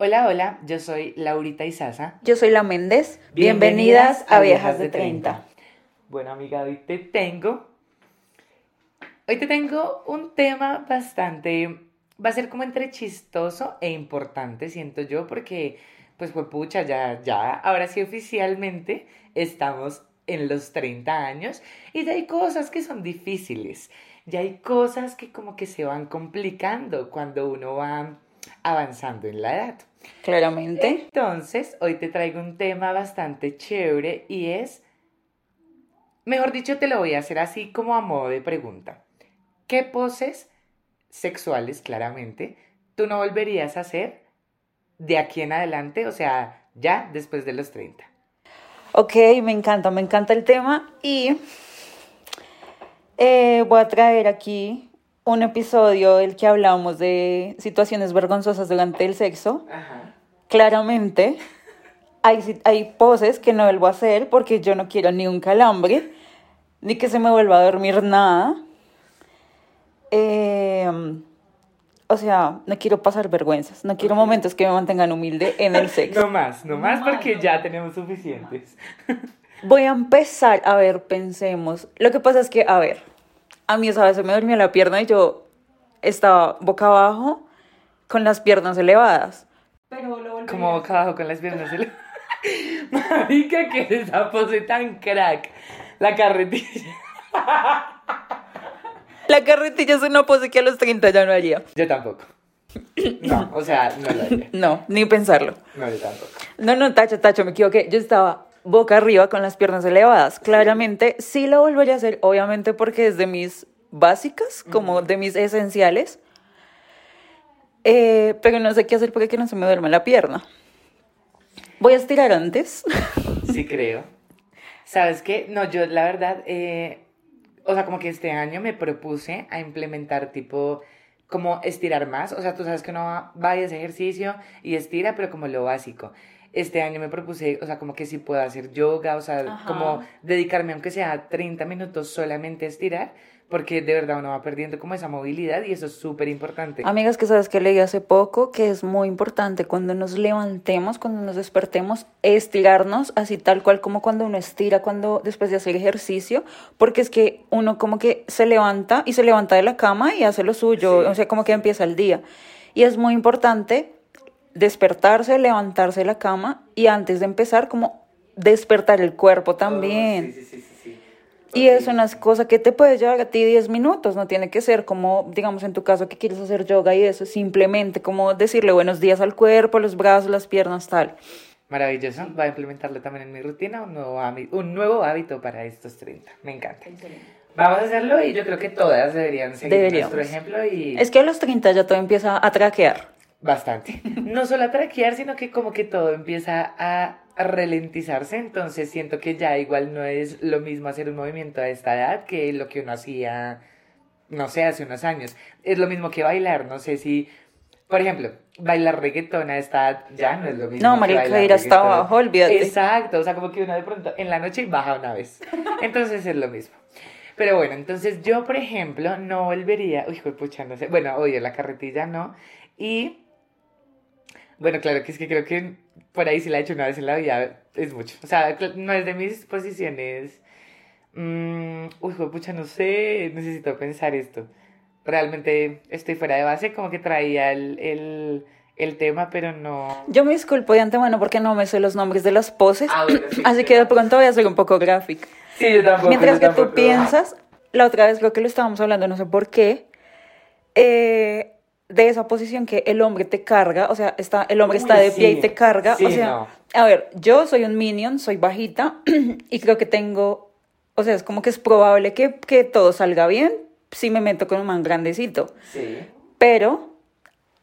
Hola, hola, yo soy Laurita Isaza. Yo soy la Méndez. Bienvenidas, a Viejas de 30. Bueno, amiga, hoy te tengo. Hoy te tengo un tema bastante. Va a ser como entre chistoso e importante, siento yo, porque, pues, fue pucha, ya, ya, ahora sí oficialmente estamos en los 30 años y ya hay cosas que son difíciles. Ya hay cosas que como que se van complicando cuando uno va avanzando en la edad. Claramente. Entonces, hoy te traigo un tema bastante chévere y es, mejor dicho, te lo voy a hacer así como a modo de pregunta. ¿Qué poses sexuales, claramente, tú no volverías a hacer de aquí en adelante, o sea, ya después de los 30? Ok, me encanta, me encanta el tema y eh, voy a traer aquí un episodio del que hablamos de situaciones vergonzosas durante el sexo. Claramente, hay, hay poses que no vuelvo a hacer porque yo no quiero ni un calambre, ni que se me vuelva a dormir nada. Em, o sea, no quiero pasar vergüenzas, no quiero momentos que me mantengan humilde en el sexo. No más, no más porque ya tenemos suficientes. Voy a empezar, a ver, pensemos. Lo que pasa es que, a ver, a mí esa vez se me dormía la pierna y yo estaba boca abajo con las piernas elevadas. Pero lo Como boca abajo con las piernas elevadas. Marica, que es esa pose tan crack. La carretilla. La carretilla es una pose que a los 30 ya no haría. Yo tampoco. No, o sea, no lo haría. No, ni pensarlo. No, yo tampoco. No, no, tacho, tacho, me equivoqué. Yo estaba boca arriba con las piernas elevadas. Claramente sí lo volvería a hacer, obviamente porque es de mis básicas, como de mis esenciales. Eh, pero no sé qué hacer porque no se me duerme la pierna. Voy a estirar antes. Sí, creo. ¿Sabes qué? No, yo la verdad, eh, o sea, como que este año me propuse a implementar tipo como estirar más. O sea, tú sabes que no va a ese ejercicio y estira, pero como lo básico este año me propuse, o sea, como que si puedo hacer yoga, o sea, como dedicarme aunque sea 30 minutos solamente a estirar, porque de verdad uno va perdiendo como esa movilidad y eso es súper importante. Amigas, que sabes que leí hace poco que es muy importante cuando nos levantemos, cuando nos despertemos, estirarnos así tal cual como cuando uno estira cuando después de hacer ejercicio, porque es que uno como que se levanta y se levanta de la cama y hace lo suyo, o sea, como que empieza el día. Y es muy importante despertarse, levantarse de la cama y antes de empezar como despertar el cuerpo también. sí, sí, sí, y es una cosa que te puede llevar a ti 10 minutos, no tiene que ser como, digamos en tu caso que quieres hacer yoga y eso, simplemente como decirle buenos días al cuerpo, los brazos, las piernas, tal. Maravilloso, va a implementarlo también en mi rutina, un nuevo, un nuevo hábito para estos 30, me encanta. Vamos a hacerlo y yo creo que todas deberían seguir nuestro ejemplo y... Es que a los 30 ya todo empieza a traquear. Bastante. No solo a traquear, sino que como que todo empieza a ralentizarse, entonces siento que ya igual no es lo mismo hacer un movimiento a esta edad que lo que uno hacía, no sé, hace unos años. Es lo mismo que bailar, no sé si, por ejemplo, bailar reggaetón a esta edad ya no es lo mismo. No, marica, ir hasta abajo, olvídate. Exacto, o sea, como que uno de pronto en la noche baja una vez. Entonces es lo mismo. Pero bueno, entonces yo, por ejemplo, no volvería, uy, pucha, no sé, bueno, oye, la carretilla no, y bueno, claro que es que creo que por ahí si la he hecho una vez en la vida es mucho. O sea, no es de mis posiciones. Mm, uy, pucha, no sé, necesito pensar esto. Realmente estoy fuera de base, como que traía el, el, el tema, pero no. Yo me disculpo de antemano porque no me sé los nombres de las poses. Ah, así que de pronto voy a ser un poco gráfica. Sí, yo tampoco. Mientras que tú piensas, la otra vez creo que lo estábamos hablando, no sé por qué. Eh, de esa posición que el hombre te carga, o sea, está, el hombre está de pie y te carga, o sea, a ver, yo soy un minion, soy bajita y creo que tengo, o sea, es como que es probable que, que todo salga bien si me meto con un man grandecito. Sí. Pero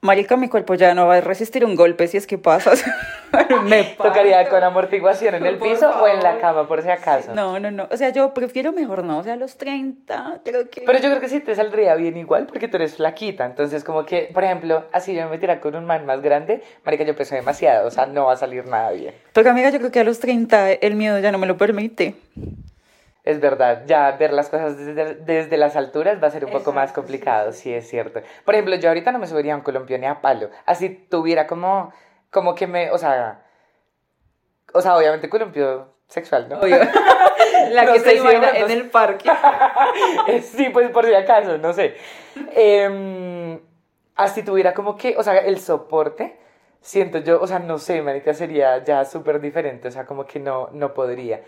Marica, mi cuerpo ya no va a resistir un golpe si es que pasa. me tocaría con amortiguación en el piso o en la cama, por si acaso. No, no, no. O sea, yo prefiero mejor no. O sea, a los 30, creo que. Pero yo creo que sí te saldría bien igual porque tú eres flaquita. Entonces, como que, por ejemplo, así yo me metiera con un man más grande, Marica, yo peso demasiado. O sea, no va a salir nada bien. Pero, amiga, yo creo que a los 30 el miedo ya no me lo permite. Es verdad, ya ver las cosas desde, desde las alturas va a ser un poco más complicado, sí, sí, es cierto. Por ejemplo, yo ahorita no me subiría a un columpio ni a palo. Así tuviera como, como que me, o sea, o sea, obviamente columpio sexual, ¿no? Obvio. La No que se si imagina en el parque. Sí, pues por si acaso, no sé. Em, así tuviera como que, o sea, el soporte, siento yo, o sea, no sé, marica, sería ya súper diferente, o sea, como que no, no podría.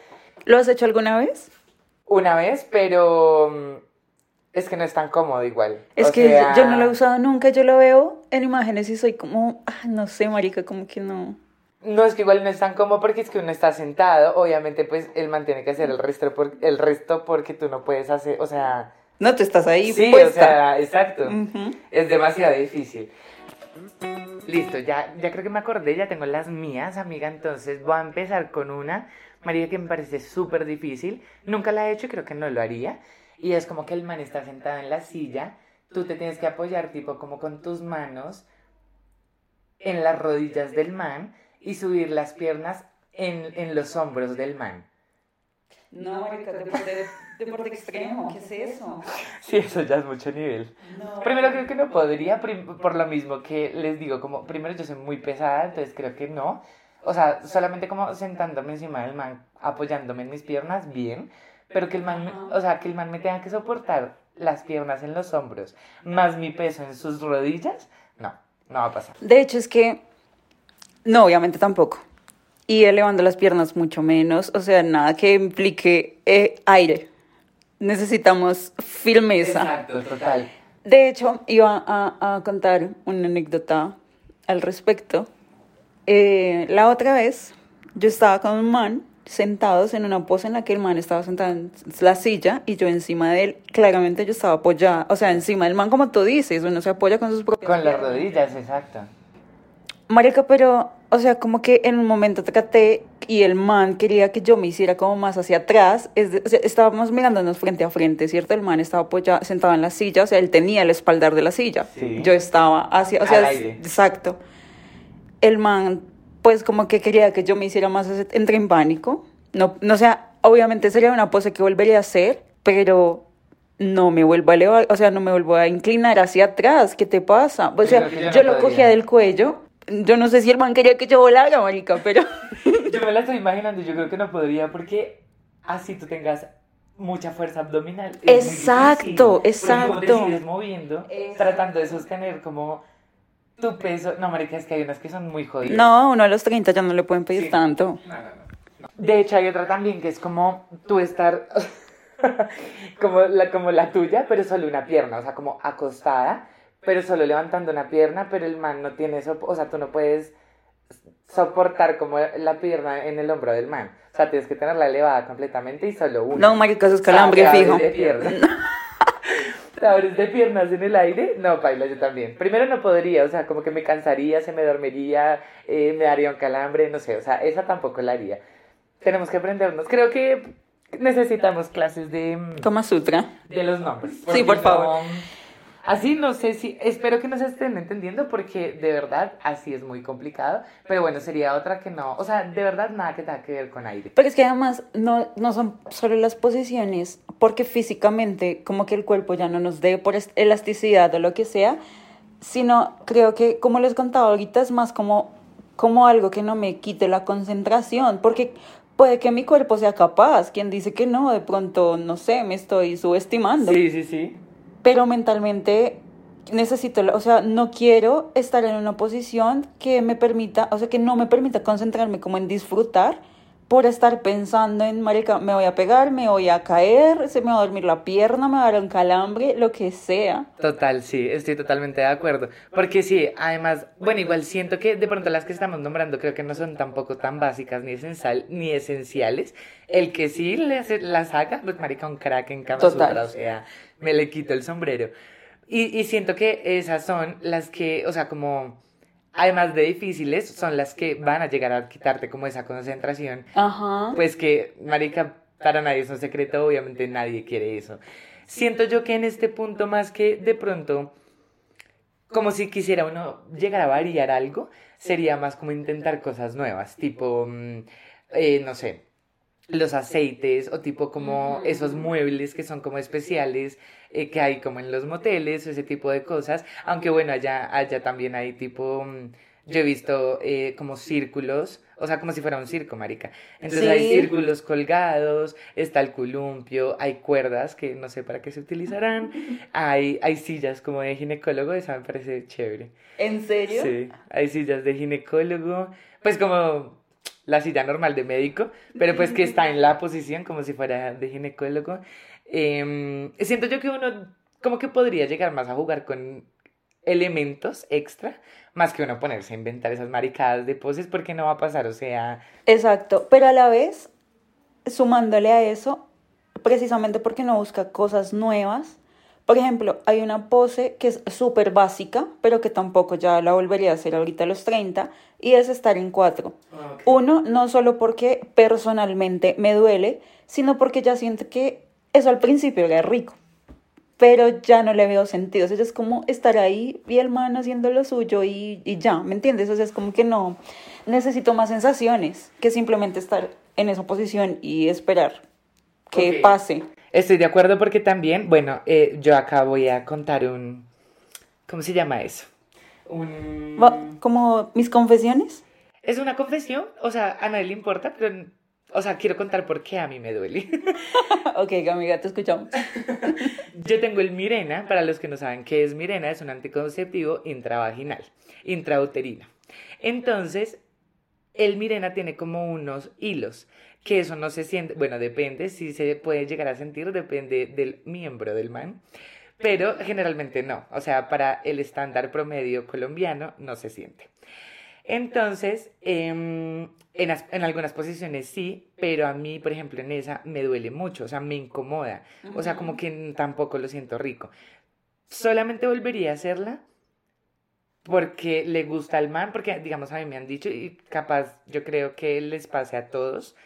¿Lo has hecho alguna vez? Una vez, pero mm, es que no es tan cómodo igual. Es O que sea, yo no lo he usado nunca, yo lo veo en imágenes y soy como, ah, no sé, marica, como que no. No, es que igual no es tan cómodo porque es que uno está sentado, obviamente pues él mantiene que hacer el resto, por, el resto porque tú no puedes hacer, o sea... No te estás ahí sí, o puesta. sea, exacto. Es demasiado difícil. Listo, ya, ya creo que me acordé, ya tengo las mías, amiga, entonces voy a empezar con una, María, que me parece súper difícil. Nunca la he hecho y creo que no lo haría. Y es como que el man está sentado en la silla, tú te tienes que apoyar tipo como con tus manos en las rodillas del man y subir las piernas en, en los hombros del man. No, marica, deporte, deporte extremo, ¿qué es eso? Sí, eso ya es mucho nivel. No. Primero creo que no podría, por lo mismo que les digo, como primero yo soy muy pesada, entonces creo que no. O sea, solamente como sentándome encima del man, apoyándome en mis piernas, bien, pero que el man, me- o sea, que el man me tenga que soportar las piernas en los hombros, más mi peso en sus rodillas, no, no va a pasar. De hecho, es que, no, obviamente tampoco. Y elevando las piernas mucho menos, o sea, nada que implique eh, aire. Necesitamos firmeza. Exacto, total. De hecho, iba a, a contar una anécdota al respecto. Eh, la otra vez, yo estaba con un man sentados en una pose en la que el man estaba sentado en la silla y yo encima de él, claramente yo estaba apoyada, o sea, encima del man como tú dices, uno se apoya con sus propias Con las rodillas, exacto. Marica, pero, o sea, como que en un momento traté y el man quería que yo me hiciera como más hacia atrás. Es de- o sea, estábamos mirándonos frente a frente, ¿cierto? El man estaba apoyado, sentado en la silla, o sea, él tenía el espaldar de la silla. Sí. Yo estaba hacia, o sea, exacto. El man, pues, como que quería que yo me hiciera más, hacia- entré en pánico. No, no, o sea, obviamente sería una pose que volvería a hacer, pero no me vuelvo a elevar, o sea, no me vuelvo a inclinar hacia atrás. ¿Qué te pasa? O sea, yo lo podría. cogía del cuello. Yo no sé si el man quería que yo volara, marica, pero... Yo me la estoy imaginando, yo creo que no podría porque así tú tengas mucha fuerza abdominal. Exacto, exacto. te sigues moviendo, Exacto. tratando de sostener como tu peso. No, marica, es que hay unas que son muy jodidas. No, uno a los 30 ya no le pueden pedir Sí. tanto. No, no, no, no. De hecho, hay otra también que es como tú estar como, la, como la tuya, pero solo una pierna, o sea, como acostada, pero solo levantando una pierna, pero el man no tiene eso, o sea, tú no puedes soportar como la pierna en el hombro del man. O sea, tienes que tenerla elevada completamente y solo una. No, marica, eso es calambre Ah, fijo. de pierna. ¿Te abres de piernas en el aire? No, Paila, yo también. Primero no podría, o sea, como que me cansaría, se me dormiría, eh, me daría un calambre, no sé, o sea, esa tampoco la haría. Tenemos que aprendernos. Creo que necesitamos clases de, mm, Kama Sutra. de los nombres. Sí, por favor. no- Así no sé si, espero que nos estén entendiendo porque de verdad así es muy complicado, pero bueno, sería otra que no, o sea, de verdad nada que tenga que ver con aire. Pero es que además no, no son solo las posiciones, porque físicamente como que el cuerpo ya no nos dé por elasticidad o lo que sea, sino creo que, como les contaba ahorita, es más como, como algo que no me quite la concentración, porque puede que mi cuerpo sea capaz, quien dice que no, de pronto, no sé, me estoy subestimando. Sí, sí, sí. Pero mentalmente necesito, o sea, no quiero estar en una posición que me permita, o sea, que no me permita concentrarme como en disfrutar por estar pensando en, marica, me voy a pegar, me voy a caer, se me va a dormir la pierna, me va a dar un calambre, lo que sea. Total, sí, estoy totalmente de acuerdo. Porque sí, además, bueno, igual siento que de pronto las que estamos nombrando creo que no son tampoco tan básicas ni, esencial, ni esenciales. El que sí les, las haga, pues marica, un crack en Kama Total. Sutra, o sea, me le quito el sombrero. Y, y siento que esas son las que, o sea, como, además de difíciles, son las que van a llegar a quitarte como esa concentración Ajá. pues que, marica, para nadie es un secreto, obviamente nadie quiere eso. Siento yo que en este punto más que de pronto, como si quisiera uno llegar a variar algo, sería más como intentar cosas nuevas, tipo, mm, eh, no sé, los aceites o tipo como esos muebles que son como especiales eh, que hay como en los moteles o ese tipo de cosas. Aunque bueno, allá, allá también hay tipo, mm, yo he visto eh, como círculos, o sea, como si fuera un circo, marica. Entonces hay círculos colgados, está el columpio, hay cuerdas que no sé para qué se utilizarán, hay, hay sillas como de ginecólogo, esa me parece chévere. ¿En serio? Sí, hay sillas de ginecólogo, pues como la silla normal de médico, pero pues que está en la posición como si fuera de ginecólogo. Em, siento yo que uno como que podría llegar más a jugar con elementos extra, más que uno ponerse a inventar esas maricadas de poses porque no va a pasar, o sea, Exacto, pero a la vez, sumándole a eso, precisamente porque no busca cosas nuevas. Por ejemplo, hay una pose que es súper básica, pero que tampoco ya la volvería a hacer ahorita a los 30, y es estar en cuatro. Uno, no solo porque personalmente me duele, sino porque ya siento que eso al principio era rico, pero ya no le veo sentido. O sea, es como estar ahí y el man haciendo lo suyo y, y ya, ¿me entiendes? O sea, es como que no necesito más sensaciones que simplemente estar en esa posición y esperar que Ok. pase. Estoy de acuerdo porque también, bueno, eh, yo acá voy a contar un, ¿cómo se llama eso? Un... Como mis confesiones. Es una confesión, o sea, a nadie le importa, pero, o sea, quiero contar por qué a mí me duele. ok, amiga, te escuchamos. Yo tengo el Mirena, para los que no saben qué es Mirena, es un anticonceptivo intravaginal, intrauterino. Entonces, el Mirena tiene como unos hilos, que eso no se siente, bueno, depende, si se puede llegar a sentir, depende del miembro del man, pero generalmente no, o sea, para el estándar promedio colombiano no se siente. Entonces, em, en, en algunas posiciones sí, pero a mí, por ejemplo, en esa me duele mucho, o sea, me incomoda, o sea, como que tampoco lo siento rico. Solamente volvería a hacerla porque le gusta al man, porque digamos a mí me han dicho y capaz yo creo que les pase a todos,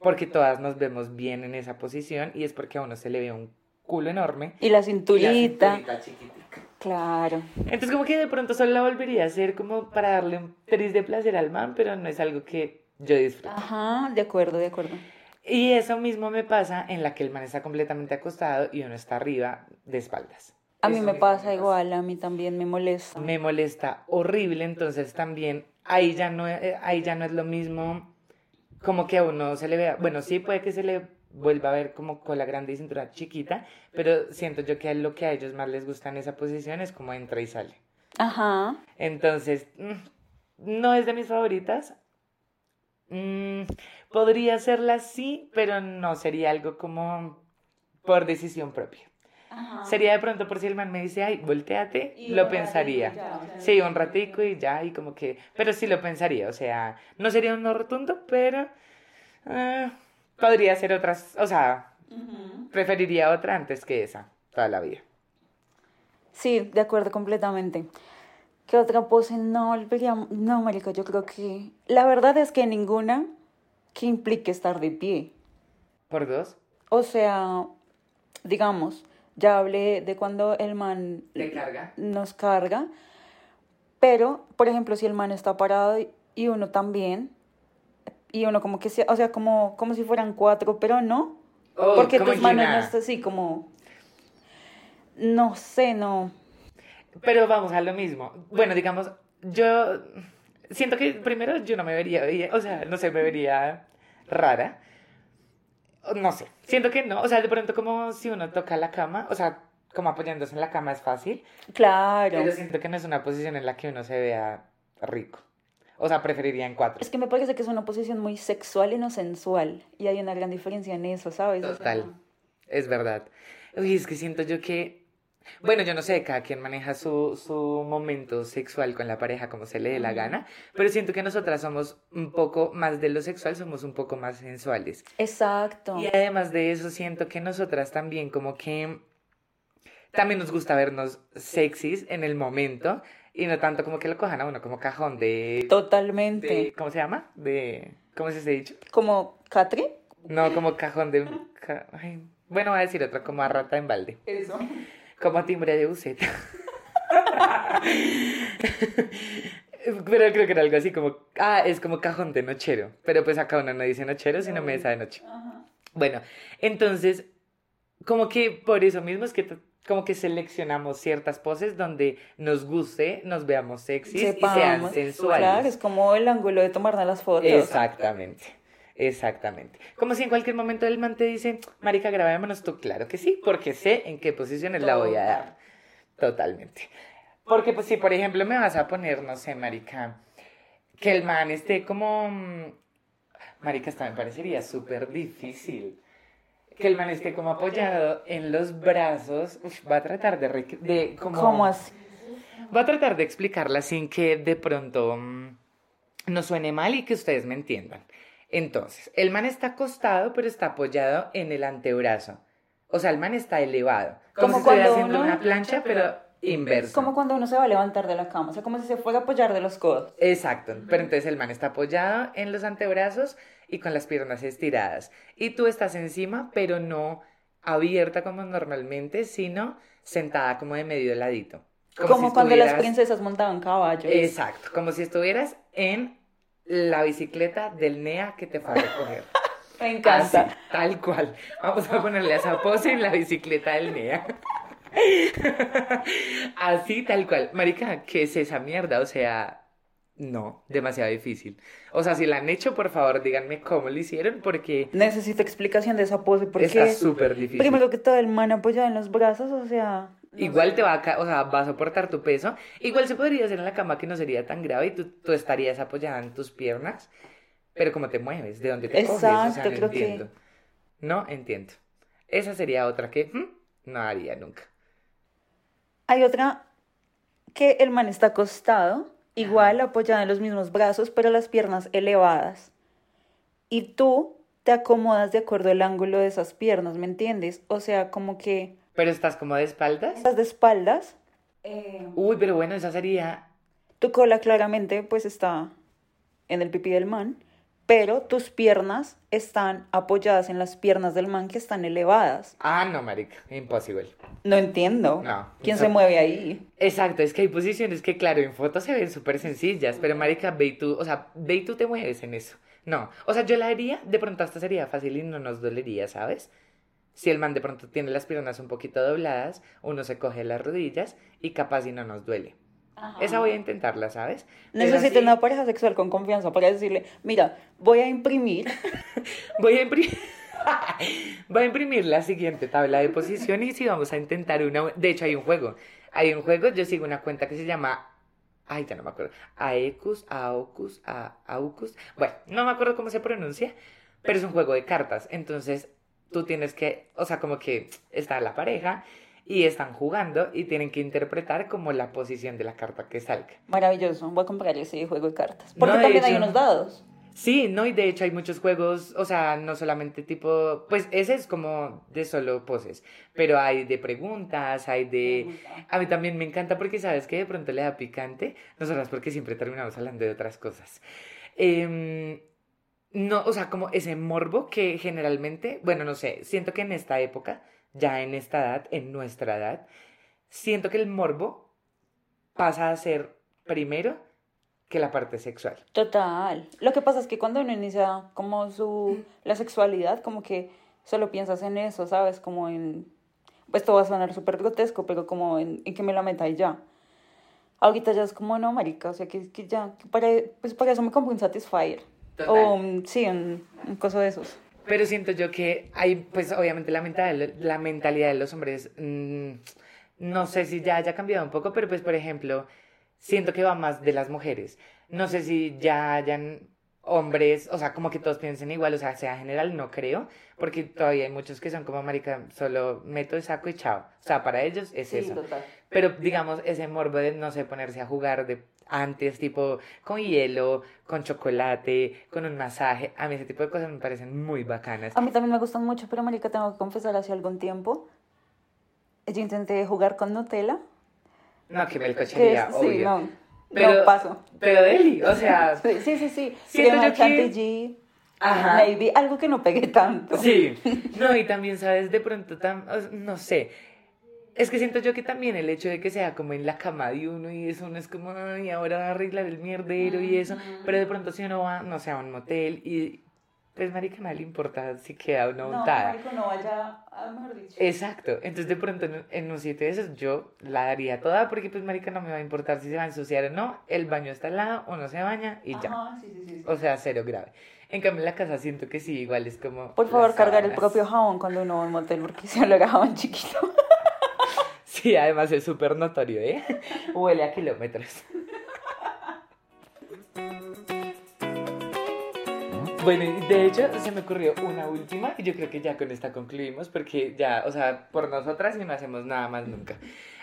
porque todas nos vemos bien en esa posición y es porque a uno se le ve un culo enorme. Y la y la cinturita. cinturita chiquitica. Claro. Entonces como que de pronto solo la volvería a hacer como para darle un tris de placer al man, pero no es algo que yo disfrute. Ajá, de acuerdo, de acuerdo. Y eso mismo me pasa en la que el man está completamente acostado y uno está arriba de espaldas. A mí me pasa igual, a mí también me molesta. Me molesta horrible, entonces también ahí ya no, eh, ahí ya no es lo mismo como que a uno se le vea, bueno, sí puede que se le vuelva a ver como cola grande y cintura chiquita, pero siento yo que lo que a ellos más les gusta en esa posición es como entra y sale. Ajá. Entonces, mm, no es de mis favoritas. Mm, podría serla sí, pero no sería algo como por decisión propia. Sería de pronto por si el man me dice, ay, volteate, Y lo pensaría. ya, Sí, un ratico y ya, y como que, pero sí lo pensaría, o sea, no sería un no rotundo, pero eh, podría ser otras, o sea, preferiría otra antes que esa, toda la vida. Sí, de acuerdo completamente. ¿Qué otra pose no volvería? No, marica, yo creo que... La verdad es que ninguna que implique estar de pie. ¿Por dos? O sea, digamos, ya hablé de cuando el man ¿Te carga? nos carga, pero, por ejemplo, si el man está parado y- uno también, y uno como que, se, o sea, como, como si fueran cuatro, pero no, Oh, porque tus manos no están así como... No sé, no. Pero vamos a lo mismo. Bueno, digamos, yo siento que primero yo no me vería o sea, no sé, me vería rara. No sé, siento que no, o sea, de pronto como si uno toca la cama, o sea, como apoyándose en la cama es fácil, Claro. pero siento que no es una posición en la que uno se vea rico. O sea, preferiría en cuatro. Es que me parece que es una posición muy sexual y no sensual. Y hay una gran diferencia en eso, ¿sabes? O sea, Total, es verdad. Uy, es que siento yo que, bueno, yo no sé, cada quien maneja su, su momento sexual con la pareja como se le dé la gana, pero siento que nosotras somos un poco más de lo sexual, somos un poco más sensuales. Exacto. Y además de eso, siento que nosotras también como que también nos gusta vernos sexys en el momento y no tanto como que lo cojan a uno como cajón de... Totalmente. de ¿Cómo se llama? De... ¿Cómo se dicho? Como Catri. No, como cajón de... ca- ay, bueno, voy a decir otro, como a rata en balde. Eso. Como timbre de buceta. Pero creo que era algo así como, ah, es como cajón de nochero. Pero pues acá uno no dice nochero, sino mesa de noche. Bueno, entonces, como que por eso mismo es que como que seleccionamos ciertas poses donde nos guste, nos veamos sexys y sean Sepamos. sensuales. Claro, es como el ángulo de tomarnos las fotos. Exactamente. Exactamente. Como si en cualquier momento el man te dice, Marica, grabémonos tú. Claro que sí, porque sé en qué posiciones la voy a dar. Totalmente. Porque, pues, si por ejemplo me vas a poner, no sé, Marica, que el man esté como. mm, Marica, esta me parecería súper difícil. Que el man esté como apoyado en los brazos. Uf, va a tratar de. de como... ¿Cómo así? Voy a tratar de explicarla sin que de pronto mm, no suene mal y que ustedes me entiendan. Entonces, el man está acostado, pero está apoyado en el antebrazo. O sea, el man está elevado. Como, Como si estuviera cuando haciendo uno- una plancha, pero inverso. Como cuando uno se va a levantar de la cama, o sea, como si se fuera a apoyar de los codos. Exacto, pero entonces el man está apoyado en los antebrazos y con las piernas estiradas. Y tú estás encima, pero no abierta como normalmente, sino sentada como de medio ladito. Como, si cuando las princesas montaban caballos. Exacto, como si estuvieras en la bicicleta del NEA que te fue a recoger. Me encanta. Así, tal cual. Vamos a ponerle a esa pose en la bicicleta del NEA. Así, tal cual. Marica, ¿qué es esa mierda? O sea, no, demasiado difícil. O sea, si la han hecho, por favor, díganme cómo lo hicieron, porque Necesito explicación de esa pose porque está súper difícil. primero que todo el man apoyado en los brazos, o sea, no Igual te va a, ca- o sea, va a soportar tu peso. Igual se podría hacer en la cama que no sería tan grave y tú, tú estarías apoyada en tus piernas. Pero como te mueves, de dónde te coges, o sea, Exacto, no creo que- entiendo. No entiendo. Esa sería otra que hmm, no haría nunca. Hay otra que el man está acostado, igual apoyado en los mismos brazos, pero las piernas elevadas. Y tú te acomodas de acuerdo al ángulo de esas piernas, ¿me entiendes? O sea, como que Pero estás como de espaldas. estás de espaldas, eh, Uy, pero bueno, esa sería. tu cola claramente pues está en el pipí del man, pero tus piernas están apoyadas en las piernas del man que están elevadas. Ah, no, marica, imposible. No entiendo. No. ¿Quién se mueve ahí? Exacto, es que hay posiciones que, claro, en fotos se ven súper sencillas, pero marica, ve y tú, o sea, ve y tú te mueves en eso. No, o sea, yo la haría, de pronto hasta sería fácil y no nos dolería, ¿sabes? Si el man de pronto tiene las piernas un poquito dobladas, uno se coge las rodillas y capaz y no nos duele. Esa voy a intentarla, ¿sabes? Necesito así- una pareja sexual con confianza para decirle, mira, voy a imprimir. Voy a imprimir. Voy a imprimir la siguiente tabla de posiciones y vamos a intentar una. De hecho, hay un juego. Hay un juego, yo sigo una cuenta que se llama. Ay, ya no me acuerdo. Aecus, Aocus, Aucus. Bueno, no me acuerdo cómo se pronuncia, pero es un juego de cartas. Entonces, tú tienes que. O sea, como que está la pareja y están jugando y tienen que interpretar como la posición de la carta que salga. Maravilloso, voy a comprar ese juego de cartas. Porque No, también hay hecho- unos dados. Sí, no, y de hecho hay muchos juegos, o sea, no solamente tipo, pues ese es como de solo poses, pero hay de preguntas, hay de... A mí también me encanta porque sabes que de pronto le da picante, nosotras porque siempre terminamos hablando de otras cosas. Em, no, o sea, como ese morbo que generalmente, bueno, no sé, siento que en esta época, ya en esta edad, en nuestra edad, siento que el morbo pasa a ser primero que la parte sexual. Total. Lo que pasa es que cuando uno inicia como su la sexualidad, como que solo piensas en eso, ¿sabes? Como en pues esto va a sonar súper grotesco, pero como en, en que me la meta y ya. Ahorita ya es como no, marica, o sea, que, que ya, para, pues para eso me compro un Satisfyer. Total. O un- sí, un, un coso de esos. Pero siento yo que hay, pues obviamente la mentalidad, la mentalidad de los hombres, mm, no sé si ya haya cambiado un poco, pero pues por ejemplo, siento que va más de las mujeres. No sé si ya hayan hombres, o sea, como que todos piensen igual, o sea, sea general, no creo, porque todavía hay muchos que son como, marica, solo meto el saco y chao. O sea, para ellos es eso. total. Pero digamos, ese morbo de, no sé, ponerse a jugar de antes, tipo con hielo, con chocolate, con un masaje, a mí ese tipo de cosas me parecen muy bacanas. A mí también me gustan mucho, pero marica, tengo que confesar, hace algún tiempo yo intenté jugar con Nutella. No, que Que melcochería, es- sí, obvio. no, Pero- no paso. Pero Deli, o sea, Sí, sí, sí. sí. Siento yo que- Ajá. maybe, algo que no pegue tanto. sí. No, y también, ¿sabes? De pronto, o- no sé. Es que siento yo que también el hecho de que sea como en la cama de uno y eso no es como, ay, ahora va a arreglar el mierdero y eso. Pero de pronto si uno va, no sé, a un motel y pues marica, no le importa si queda una No, untada. marico, no vaya, a, mejor dicho. Exacto, entonces de pronto en, en un sitio de esos yo la daría toda porque pues marica no me va a importar si se va a ensuciar o no, el baño está al lado, uno se baña y ya. Ajá, sí, sí, sí. sí. O sea, cero grave. En cambio en la casa siento que sí, igual es como... Por favor, cargar el propio jabón cuando uno va a un motel porque se lo jabón chiquito. Sí, además es súper notorio, ¿eh? Huele a kilómetros. Bueno, de hecho se me ocurrió una última y yo creo que ya con esta concluimos porque ya, o sea, por nosotras y no hacemos nada más nunca.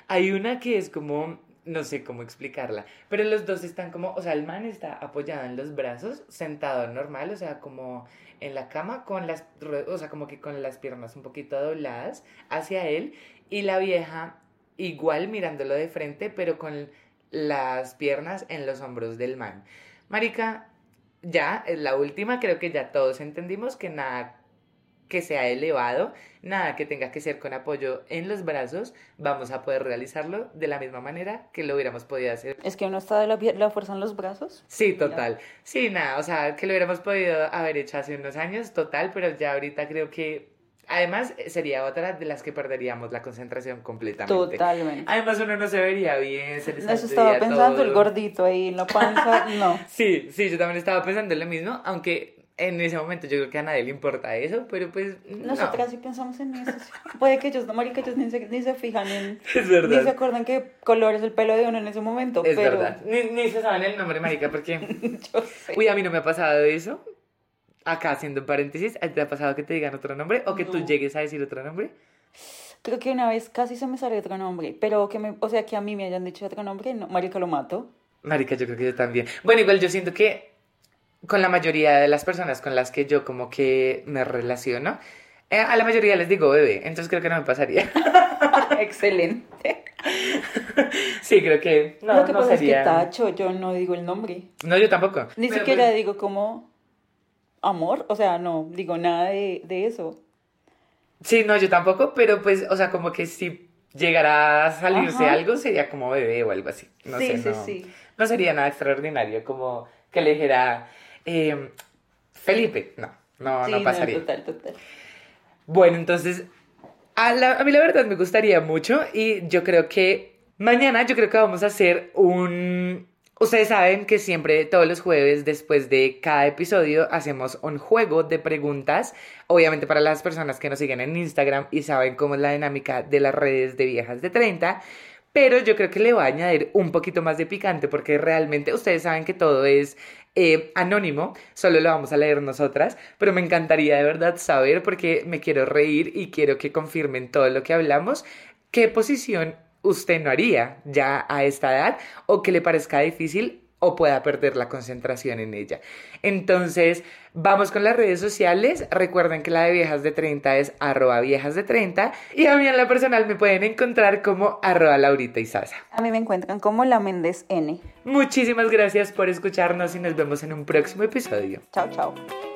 Hay una que es como, no sé cómo explicarla, pero los dos están como, o sea, el man está apoyado en los brazos, sentado normal, o sea, como en la cama con las, o sea, como que con las piernas un poquito dobladas hacia él y la vieja igual mirándolo de frente, pero con las piernas en los hombros del man. Marica, ya es la última, creo que ya todos entendimos que nada que sea elevado, nada que tenga que ser con apoyo en los brazos, vamos a poder realizarlo de la misma manera que lo hubiéramos podido hacer. Es que uno está de la, fuerza en los brazos. Sí, total. Sí, nada, o sea, que lo hubiéramos podido haber hecho hace unos años, total, pero ya ahorita creo que además sería otra de las que perderíamos la concentración completamente. Totalmente. Además uno no se vería bien, se les Eso estaba pensando, el todo. gordito ahí la panza. No. Sí, sí, yo también estaba pensando en lo mismo, aunque en ese momento yo creo que a nadie le importa eso, pero pues no. Nosotras sí pensamos en eso. sí. Puede que ellos no, marica, ellos ni se, ni se fijan en... Es Ni se verdad. acuerdan qué color es el pelo de uno en ese momento. Es pero verdad. Ni, ni se saben el nombre, marica, porque... Yo sé. Uy, a mí no me ha pasado eso. Acá haciendo un paréntesis, ¿a ti ¿te ha pasado que te digan otro nombre o que tú No. llegues a decir otro nombre? Creo que una vez casi se me sale otro nombre, pero que me, o sea, que a mí me hayan dicho otro nombre, no, marica, lo mato. Marica, yo creo que yo también. Bueno, igual yo siento que con la mayoría de las personas con las que yo como que me relaciono, eh, a la mayoría les digo bebé, entonces creo que no me pasaría. Excelente. sí, creo que no, lo que no pasa sería... es que Tacho, yo no digo el nombre. No, yo tampoco. Ni Pero, siquiera pues, digo como amor, o sea, no digo nada de, de eso. Sí, no, yo tampoco, pero pues, o sea, como que si llegara a salirse Ajá. algo sería como bebé o algo así. No sí, sé, sí, no, sí. no sería nada extraordinario, como que le dijera eh, Felipe. No, no, no pasaría. total, total. Bueno, entonces, a, la- a mí la verdad me gustaría mucho y yo creo que mañana yo creo que vamos a hacer un... Ustedes saben que siempre, todos los jueves, después de cada episodio, hacemos un juego de preguntas. Obviamente para las personas que nos siguen en Instagram y saben cómo es la dinámica de las redes de viejas de 30. Pero yo creo que le voy a añadir un poquito más de picante porque realmente ustedes saben que todo es eh, anónimo, solo lo vamos a leer nosotras, pero me encantaría de verdad saber porque me quiero reír y quiero que confirmen todo lo que hablamos, qué posición usted no haría ya a esta edad o que le parezca difícil o pueda perder la concentración en ella. Entonces, vamos con las redes sociales. Recuerden que la de viejas de 30 es arroba viejas de 30 y a mí en la personal me pueden encontrar como arroba Laurita y Sasa. A mí me encuentran como la Méndez N. Muchísimas gracias por escucharnos y nos vemos en un próximo episodio. Chao, chao.